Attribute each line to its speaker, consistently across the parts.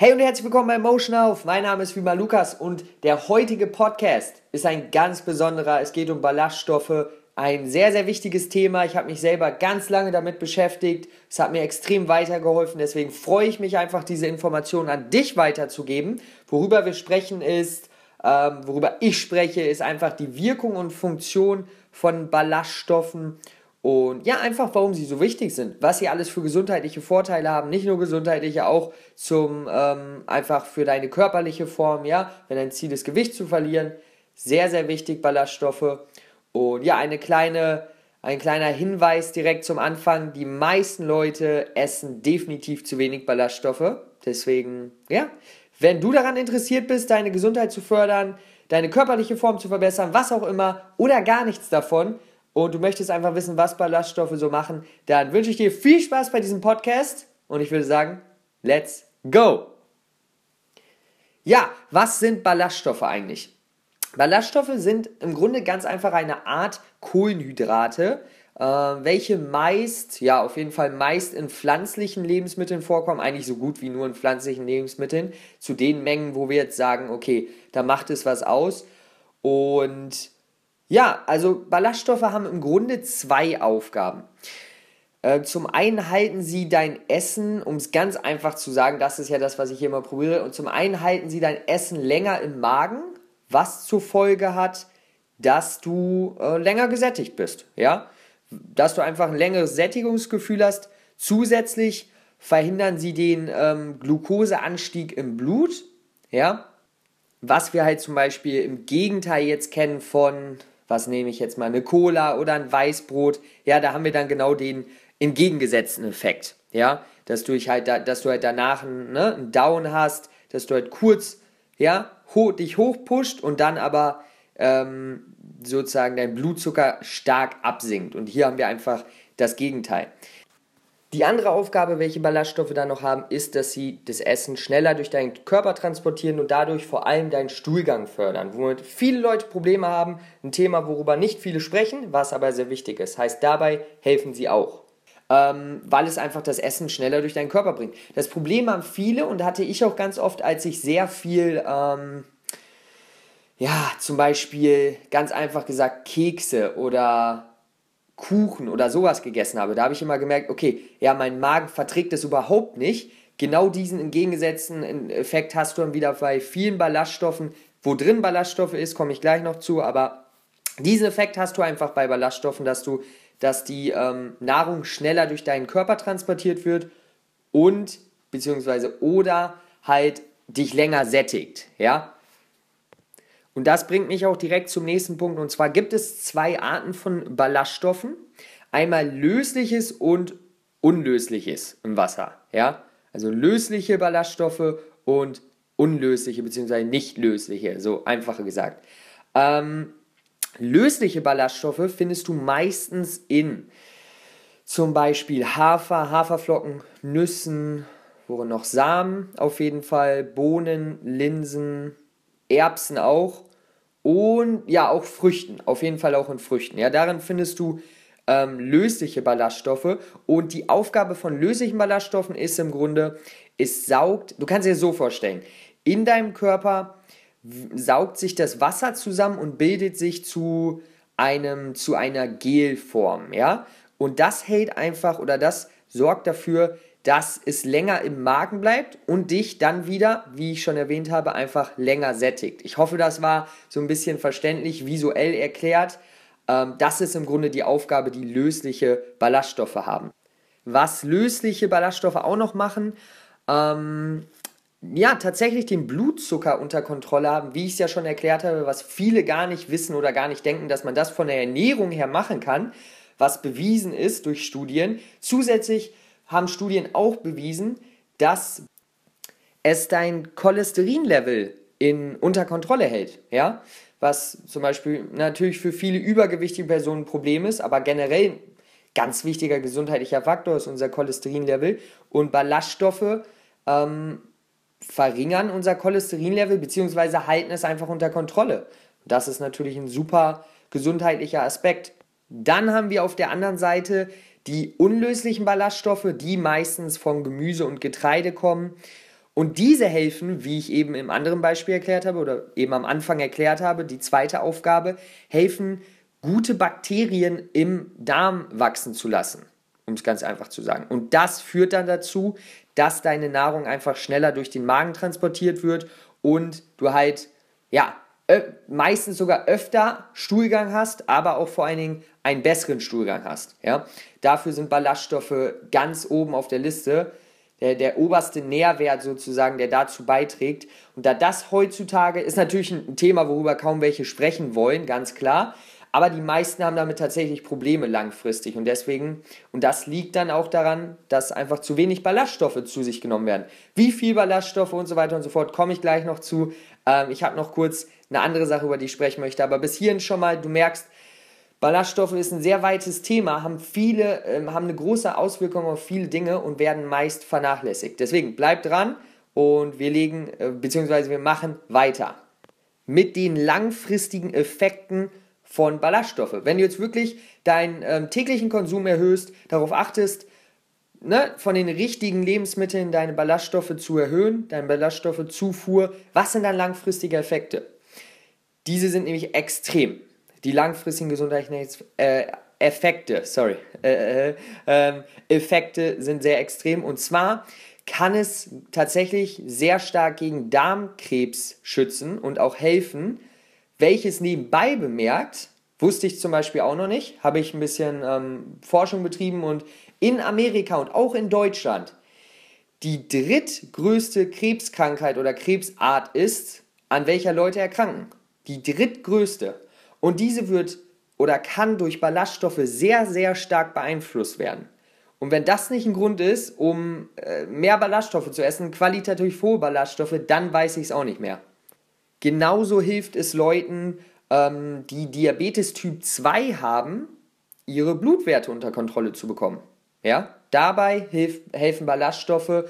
Speaker 1: Hey und herzlich willkommen bei Motion Auf. Mein Name ist Vima Lukas und der heutige Podcast ist ein ganz besonderer. Es geht um Ballaststoffe, ein sehr, sehr wichtiges Thema. Ich habe mich selber ganz lange damit beschäftigt. Es hat mir extrem weitergeholfen. Deswegen freue ich mich einfach, diese Informationen an dich weiterzugeben. Worüber wir sprechen ist, ähm, worüber ich spreche, ist einfach die Wirkung und Funktion von Ballaststoffen und ja, einfach warum sie so wichtig sind, was sie alles für gesundheitliche Vorteile haben, nicht nur gesundheitliche, auch zum ähm, einfach für deine körperliche Form, ja, wenn dein Ziel ist, Gewicht zu verlieren, sehr, sehr wichtig, Ballaststoffe. Und ja, eine kleine, ein kleiner Hinweis direkt zum Anfang, die meisten Leute essen definitiv zu wenig Ballaststoffe. Deswegen, ja, wenn du daran interessiert bist, deine Gesundheit zu fördern, deine körperliche Form zu verbessern, was auch immer, oder gar nichts davon, und du möchtest einfach wissen, was Ballaststoffe so machen, dann wünsche ich dir viel Spaß bei diesem Podcast und ich würde sagen, let's go! Ja, was sind Ballaststoffe eigentlich? Ballaststoffe sind im Grunde ganz einfach eine Art Kohlenhydrate, äh, welche meist, ja, auf jeden Fall meist in pflanzlichen Lebensmitteln vorkommen, eigentlich so gut wie nur in pflanzlichen Lebensmitteln, zu den Mengen, wo wir jetzt sagen, okay, da macht es was aus. Und ja, also Ballaststoffe haben im Grunde zwei Aufgaben. Äh, zum einen halten sie dein Essen, um es ganz einfach zu sagen, das ist ja das, was ich hier mal probiere, und zum einen halten sie dein Essen länger im Magen, was zur Folge hat, dass du äh, länger gesättigt bist, ja, dass du einfach ein längeres Sättigungsgefühl hast. Zusätzlich verhindern sie den ähm, Glukoseanstieg im Blut, ja, was wir halt zum Beispiel im Gegenteil jetzt kennen von was nehme ich jetzt mal, eine Cola oder ein Weißbrot, ja, da haben wir dann genau den entgegengesetzten Effekt, ja, dass du, halt, dass du halt danach einen, ne, einen Down hast, dass du halt kurz, ja, ho dich hochpusht und dann aber ähm, sozusagen dein Blutzucker stark absinkt. Und hier haben wir einfach das Gegenteil. Die andere Aufgabe, welche Ballaststoffe dann noch haben, ist, dass sie das Essen schneller durch deinen Körper transportieren und dadurch vor allem deinen Stuhlgang fördern. Womit viele Leute Probleme haben, ein Thema, worüber nicht viele sprechen, was aber sehr wichtig ist. Heißt, dabei helfen sie auch. Ähm, weil es einfach das Essen schneller durch deinen Körper bringt. Das Problem haben viele und hatte ich auch ganz oft, als ich sehr viel, ähm, ja, zum Beispiel ganz einfach gesagt Kekse oder Kuchen oder sowas gegessen habe, da habe ich immer gemerkt, okay, ja, mein Magen verträgt das überhaupt nicht. Genau diesen entgegengesetzten Effekt hast du dann wieder bei vielen Ballaststoffen. Wo drin Ballaststoffe ist, komme ich gleich noch zu, aber diesen Effekt hast du einfach bei Ballaststoffen, dass du, dass die ähm, Nahrung schneller durch deinen Körper transportiert wird und beziehungsweise oder halt dich länger sättigt, ja. Und das bringt mich auch direkt zum nächsten Punkt. Und zwar gibt es zwei Arten von Ballaststoffen. Einmal lösliches und unlösliches im Wasser. Ja? Also lösliche Ballaststoffe und unlösliche bzw. nicht lösliche, so einfacher gesagt. Ähm, lösliche Ballaststoffe findest du meistens in zum Beispiel Hafer, Haferflocken, Nüssen, worin noch Samen auf jeden Fall, Bohnen, Linsen, Erbsen auch und ja, auch Früchten, auf jeden Fall auch in Früchten. Ja, darin findest du ähm, lösliche Ballaststoffe und die Aufgabe von löslichen Ballaststoffen ist im Grunde, es saugt, du kannst dir so vorstellen, in deinem Körper saugt sich das Wasser zusammen und bildet sich zu einem zu einer Gelform, ja? Und das hält einfach oder das sorgt dafür, dass es länger im Magen bleibt und dich dann wieder, wie ich schon erwähnt habe, einfach länger sättigt. Ich hoffe, das war so ein bisschen verständlich, visuell erklärt. Ähm, das ist im Grunde die Aufgabe, die lösliche Ballaststoffe haben. Was lösliche Ballaststoffe auch noch machen, ähm, ja, tatsächlich den Blutzucker unter Kontrolle haben, wie ich es ja schon erklärt habe, was viele gar nicht wissen oder gar nicht denken, dass man das von der Ernährung her machen kann, was bewiesen ist durch Studien. Zusätzlich haben Studien auch bewiesen, dass es dein Cholesterinlevel in, unter Kontrolle hält. Ja? Was zum Beispiel natürlich für viele übergewichtige Personen ein Problem ist, aber generell ein ganz wichtiger gesundheitlicher Faktor ist unser Cholesterinlevel. Und Ballaststoffe ähm, verringern unser Cholesterinlevel bzw. halten es einfach unter Kontrolle. Das ist natürlich ein super gesundheitlicher Aspekt. Dann haben wir auf der anderen Seite die unlöslichen Ballaststoffe, die meistens von Gemüse und Getreide kommen. Und diese helfen, wie ich eben im anderen Beispiel erklärt habe oder eben am Anfang erklärt habe, die zweite Aufgabe, helfen, gute Bakterien im Darm wachsen zu lassen, um es ganz einfach zu sagen. Und das führt dann dazu, dass deine Nahrung einfach schneller durch den Magen transportiert wird und du halt, ja, meistens sogar öfter Stuhlgang hast, aber auch vor allen Dingen einen besseren Stuhlgang hast. Ja? Dafür sind Ballaststoffe ganz oben auf der Liste. Der, der oberste Nährwert sozusagen, der dazu beiträgt. Und da das heutzutage ist natürlich ein Thema, worüber kaum welche sprechen wollen, ganz klar. Aber die meisten haben damit tatsächlich Probleme langfristig. Und deswegen, und das liegt dann auch daran, dass einfach zu wenig Ballaststoffe zu sich genommen werden. Wie viel Ballaststoffe und so weiter und so fort, komme ich gleich noch zu. Ähm, ich habe noch kurz eine andere Sache, über die ich sprechen möchte. Aber bis hierhin schon mal, du merkst, Ballaststoffe ist ein sehr weites Thema, haben viele, ähm, haben eine große Auswirkung auf viele Dinge und werden meist vernachlässigt. Deswegen bleib dran und wir legen, äh, beziehungsweise wir machen weiter mit den langfristigen Effekten von Ballaststoffe. Wenn du jetzt wirklich deinen ähm, täglichen Konsum erhöhst, darauf achtest, ne, von den richtigen Lebensmitteln deine Ballaststoffe zu erhöhen, deine Ballaststoffezufuhr, was sind dann langfristige Effekte? Diese sind nämlich extrem. Die langfristigen gesundheitlichen äh, sorry, äh, äh, ähm, Effekte sind sehr extrem. Und zwar kann es tatsächlich sehr stark gegen Darmkrebs schützen und auch helfen, welches nebenbei bemerkt, wusste ich zum Beispiel auch noch nicht, habe ich ein bisschen ähm, Forschung betrieben und in Amerika und auch in Deutschland die drittgrößte Krebskrankheit oder Krebsart ist, an welcher Leute erkranken die drittgrößte. Und diese wird oder kann durch Ballaststoffe sehr, sehr stark beeinflusst werden. Und wenn das nicht ein Grund ist, um äh, mehr Ballaststoffe zu essen, qualitativ hohe Ballaststoffe, dann weiß ich es auch nicht mehr. Genauso hilft es Leuten, ähm, die Diabetes Typ 2 haben, ihre Blutwerte unter Kontrolle zu bekommen. Ja? Dabei hilf, helfen Ballaststoffe.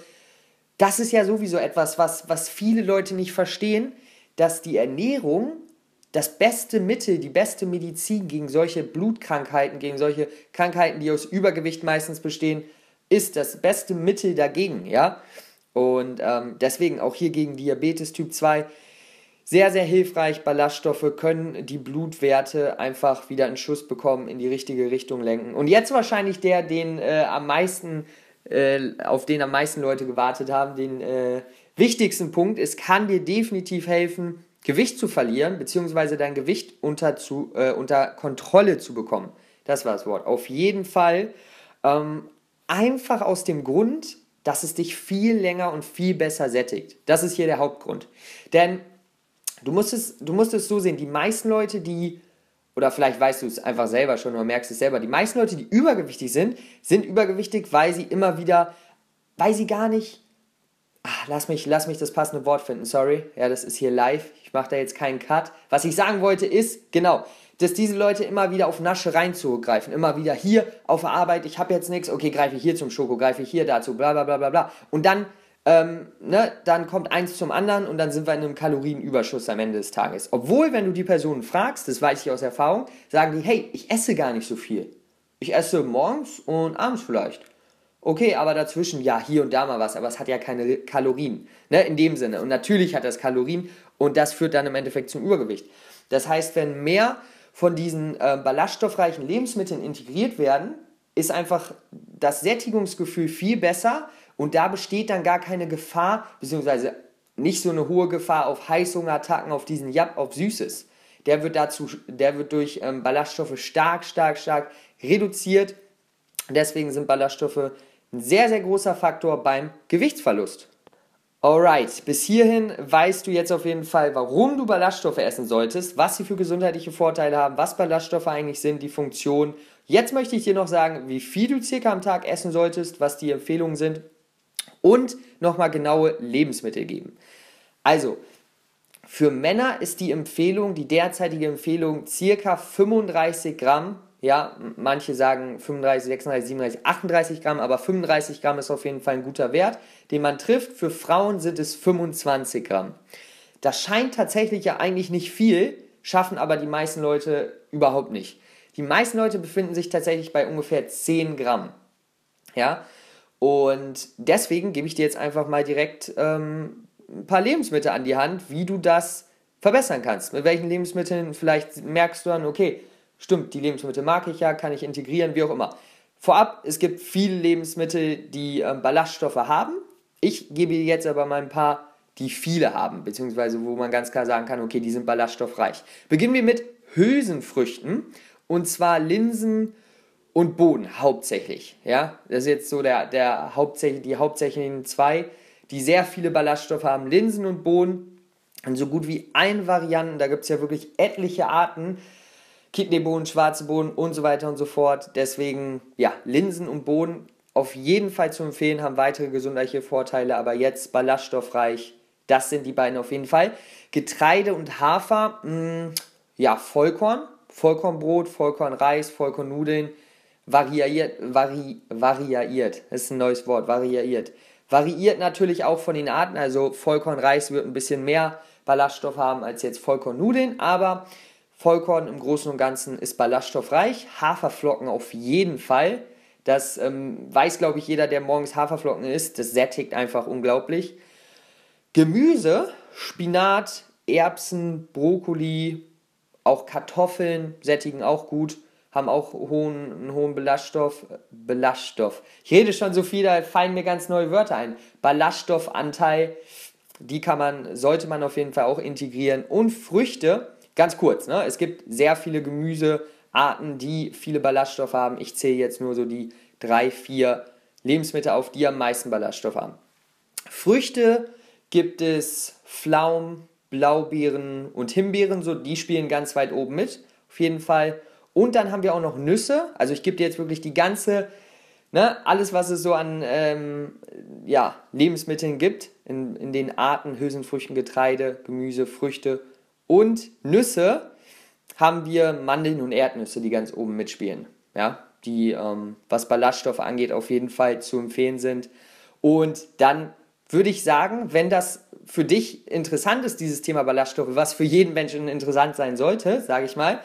Speaker 1: Das ist ja sowieso etwas, was, was viele Leute nicht verstehen, dass die Ernährung das beste Mittel, die beste Medizin gegen solche Blutkrankheiten, gegen solche Krankheiten, die aus Übergewicht meistens bestehen, ist das beste Mittel dagegen, ja. Und ähm, deswegen auch hier gegen Diabetes Typ 2 sehr, sehr hilfreich. Ballaststoffe können die Blutwerte einfach wieder in Schuss bekommen, in die richtige Richtung lenken. Und jetzt wahrscheinlich der, den äh, am meisten, äh, auf den am meisten Leute gewartet haben, den äh, wichtigsten Punkt. Es kann dir definitiv helfen, Gewicht zu verlieren, beziehungsweise dein Gewicht unter, zu, äh, unter Kontrolle zu bekommen. Das war das Wort. Auf jeden Fall ähm, einfach aus dem Grund, dass es dich viel länger und viel besser sättigt. Das ist hier der Hauptgrund. Denn du musst es, du musst es so sehen, die meisten Leute, die, oder vielleicht weißt du es einfach selber schon oder merkst es selber, die meisten Leute, die übergewichtig sind, sind übergewichtig, weil sie immer wieder, weil sie gar nicht Ach, lass mich, lass mich das passende Wort finden, sorry. Ja, das ist hier live. Ich mache da jetzt keinen Cut. Was ich sagen wollte ist, genau, dass diese Leute immer wieder auf Naschereien zurückgreifen. Immer wieder hier auf Arbeit, ich habe jetzt nichts, okay, greife ich hier zum Schoko, greife ich hier dazu, bla bla bla bla bla. Und dann, ähm, ne, dann kommt eins zum anderen und dann sind wir in einem Kalorienüberschuss am Ende des Tages. Obwohl, wenn du die Personen fragst, das weiß ich aus Erfahrung, sagen die, hey, ich esse gar nicht so viel. Ich esse morgens und abends vielleicht. Okay, aber dazwischen, ja, hier und da mal was, aber es hat ja keine Kalorien, ne, in dem Sinne. Und natürlich hat das Kalorien und das führt dann im Endeffekt zum Übergewicht. Das heißt, wenn mehr von diesen äh, ballaststoffreichen Lebensmitteln integriert werden, ist einfach das Sättigungsgefühl viel besser und da besteht dann gar keine Gefahr, beziehungsweise nicht so eine hohe Gefahr auf Heißhungerattacken, auf diesen Jap, auf Süßes. Der wird, dazu, der wird durch ähm, Ballaststoffe stark, stark, stark reduziert. Deswegen sind Ballaststoffe ein sehr, sehr großer Faktor beim Gewichtsverlust. Alright, bis hierhin weißt du jetzt auf jeden Fall, warum du Ballaststoffe essen solltest, was sie für gesundheitliche Vorteile haben, was Ballaststoffe eigentlich sind, die Funktion. Jetzt möchte ich dir noch sagen, wie viel du circa am Tag essen solltest, was die Empfehlungen sind und nochmal genaue Lebensmittel geben. Also, für Männer ist die Empfehlung, die derzeitige Empfehlung, circa 35 Gramm ja, manche sagen 35, 36, 37, 38 Gramm, aber 35 Gramm ist auf jeden Fall ein guter Wert, den man trifft. Für Frauen sind es 25 Gramm. Das scheint tatsächlich ja eigentlich nicht viel, schaffen aber die meisten Leute überhaupt nicht. Die meisten Leute befinden sich tatsächlich bei ungefähr 10 Gramm. Ja, Und deswegen gebe ich dir jetzt einfach mal direkt ähm, ein paar Lebensmittel an die Hand, wie du das verbessern kannst. Mit welchen Lebensmitteln vielleicht merkst du dann, okay, stimmt, die Lebensmittel mag ich ja, kann ich integrieren, wie auch immer. Vorab, es gibt viele Lebensmittel, die ähm, Ballaststoffe haben. Ich gebe dir jetzt aber mal ein paar, die viele haben, beziehungsweise wo man ganz klar sagen kann, okay, die sind ballaststoffreich. Beginnen wir mit Hülsenfrüchten und zwar Linsen und Bohnen hauptsächlich. Ja, das ist jetzt so der, der hauptsächlich, die hauptsächlichen zwei, die sehr viele Ballaststoffe haben, Linsen und Bohnen. Und so gut wie ein Varianten, da gibt es ja wirklich etliche Arten, Kidneybohnen, schwarze Bohnen und so weiter und so fort. Deswegen, ja, Linsen und Bohnen auf jeden Fall zu empfehlen, haben weitere gesundheitliche Vorteile, aber jetzt ballaststoffreich, das sind die beiden auf jeden Fall. Getreide und Hafer, mh, mm, ja, Vollkorn, Vollkornbrot, Vollkornreis, Vollkornnudeln, variiert, vari, variiert, das ist ein neues Wort, variiert. Variiert natürlich auch von den Arten, also Vollkornreis wird ein bisschen mehr Ballaststoff haben als jetzt Vollkornnudeln, aber Vollkorn im Großen und Ganzen ist ballaststoffreich. Haferflocken auf jeden Fall. Das ähm, weiß, glaube ich, jeder, der morgens Haferflocken isst. Das sättigt einfach unglaublich. Gemüse, Spinat, Erbsen, Brokkoli, auch Kartoffeln sättigen auch gut, haben auch hohen, einen hohen Ballaststoff. Ballaststoff. Ich rede schon so viel, da fallen mir ganz neue Wörter ein. Ballaststoffanteil, die kann man, sollte man auf jeden Fall auch integrieren. Und Früchte, Ganz kurz, ne? es gibt sehr viele Gemüsearten, die viele Ballaststoffe haben. Ich zähle jetzt nur so die drei, vier Lebensmittel auf, die am meisten Ballaststoffe haben. Früchte gibt es Pflaumen, Blaubeeren und Himbeeren, so die spielen ganz weit oben mit, auf jeden Fall. Und dann haben wir auch noch Nüsse. Also ich gebe dir jetzt wirklich die ganze, ne, alles was es so an ähm, ja, Lebensmitteln gibt, in, in den Arten Hülsenfrüchten, Getreide, Gemüse, Früchte und Nüsse haben wir Mandeln und Erdnüsse, die ganz oben mitspielen. Ja, die, ähm, was Ballaststoffe angeht, auf jeden Fall zu empfehlen sind. Und dann würde ich sagen, wenn das für dich interessant ist, dieses Thema Ballaststoffe, was für jeden Menschen interessant sein sollte, sage ich mal,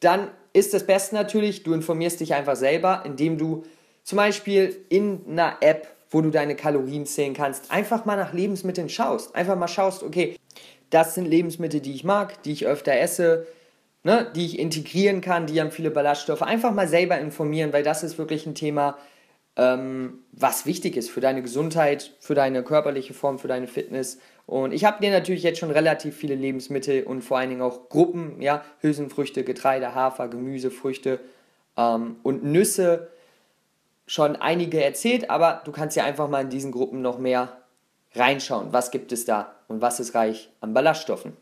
Speaker 1: dann ist das Beste natürlich, du informierst dich einfach selber, indem du zum Beispiel in einer App, wo du deine Kalorien zählen kannst, einfach mal nach Lebensmitteln schaust. Einfach mal schaust, okay, das sind Lebensmittel, die ich mag, die ich öfter esse, ne, die ich integrieren kann, die haben viele Ballaststoffe. Einfach mal selber informieren, weil das ist wirklich ein Thema, ähm, was wichtig ist für deine Gesundheit, für deine körperliche Form, für deine Fitness. Und ich habe dir natürlich jetzt schon relativ viele Lebensmittel und vor allen Dingen auch Gruppen, ja, Hülsenfrüchte, Getreide, Hafer, Gemüse, Früchte ähm, und Nüsse schon einige erzählt, aber du kannst ja einfach mal in diesen Gruppen noch mehr reinschauen, was gibt es da und was ist reich an Ballaststoffen.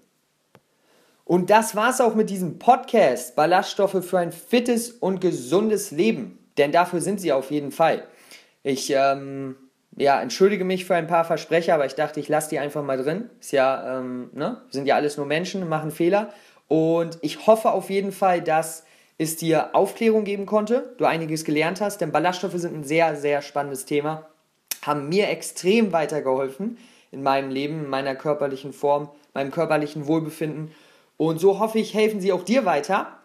Speaker 1: Und das war's auch mit diesem Podcast Ballaststoffe für ein fittes und gesundes Leben. Denn dafür sind sie auf jeden Fall. Ich ähm, ja, entschuldige mich für ein paar Versprecher, aber ich dachte, ich lasse die einfach mal drin. Ist ja, ähm, ne? sind ja alles nur Menschen, machen Fehler. Und ich hoffe auf jeden Fall, dass es dir Aufklärung geben konnte, du einiges gelernt hast, denn Ballaststoffe sind ein sehr, sehr spannendes Thema haben mir extrem weitergeholfen in meinem Leben, in meiner körperlichen Form, meinem körperlichen Wohlbefinden. Und so hoffe ich, helfen sie auch dir weiter.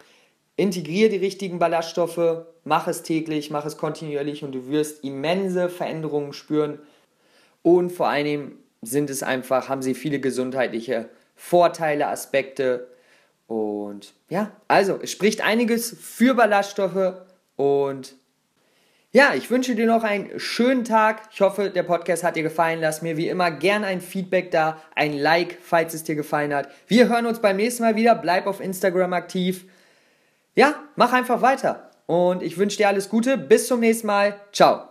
Speaker 1: Integriere die richtigen Ballaststoffe, mach es täglich, mach es kontinuierlich und du wirst immense Veränderungen spüren. Und vor allem sind es einfach, haben sie viele gesundheitliche Vorteile, Aspekte. Und ja, also es spricht einiges für Ballaststoffe und ja, ich wünsche dir noch einen schönen Tag. Ich hoffe, der Podcast hat dir gefallen. Lass mir wie immer gern ein Feedback da, ein Like, falls es dir gefallen hat. Wir hören uns beim nächsten Mal wieder. Bleib auf Instagram aktiv. Ja, mach einfach weiter. Und ich wünsche dir alles Gute. Bis zum nächsten Mal. Ciao.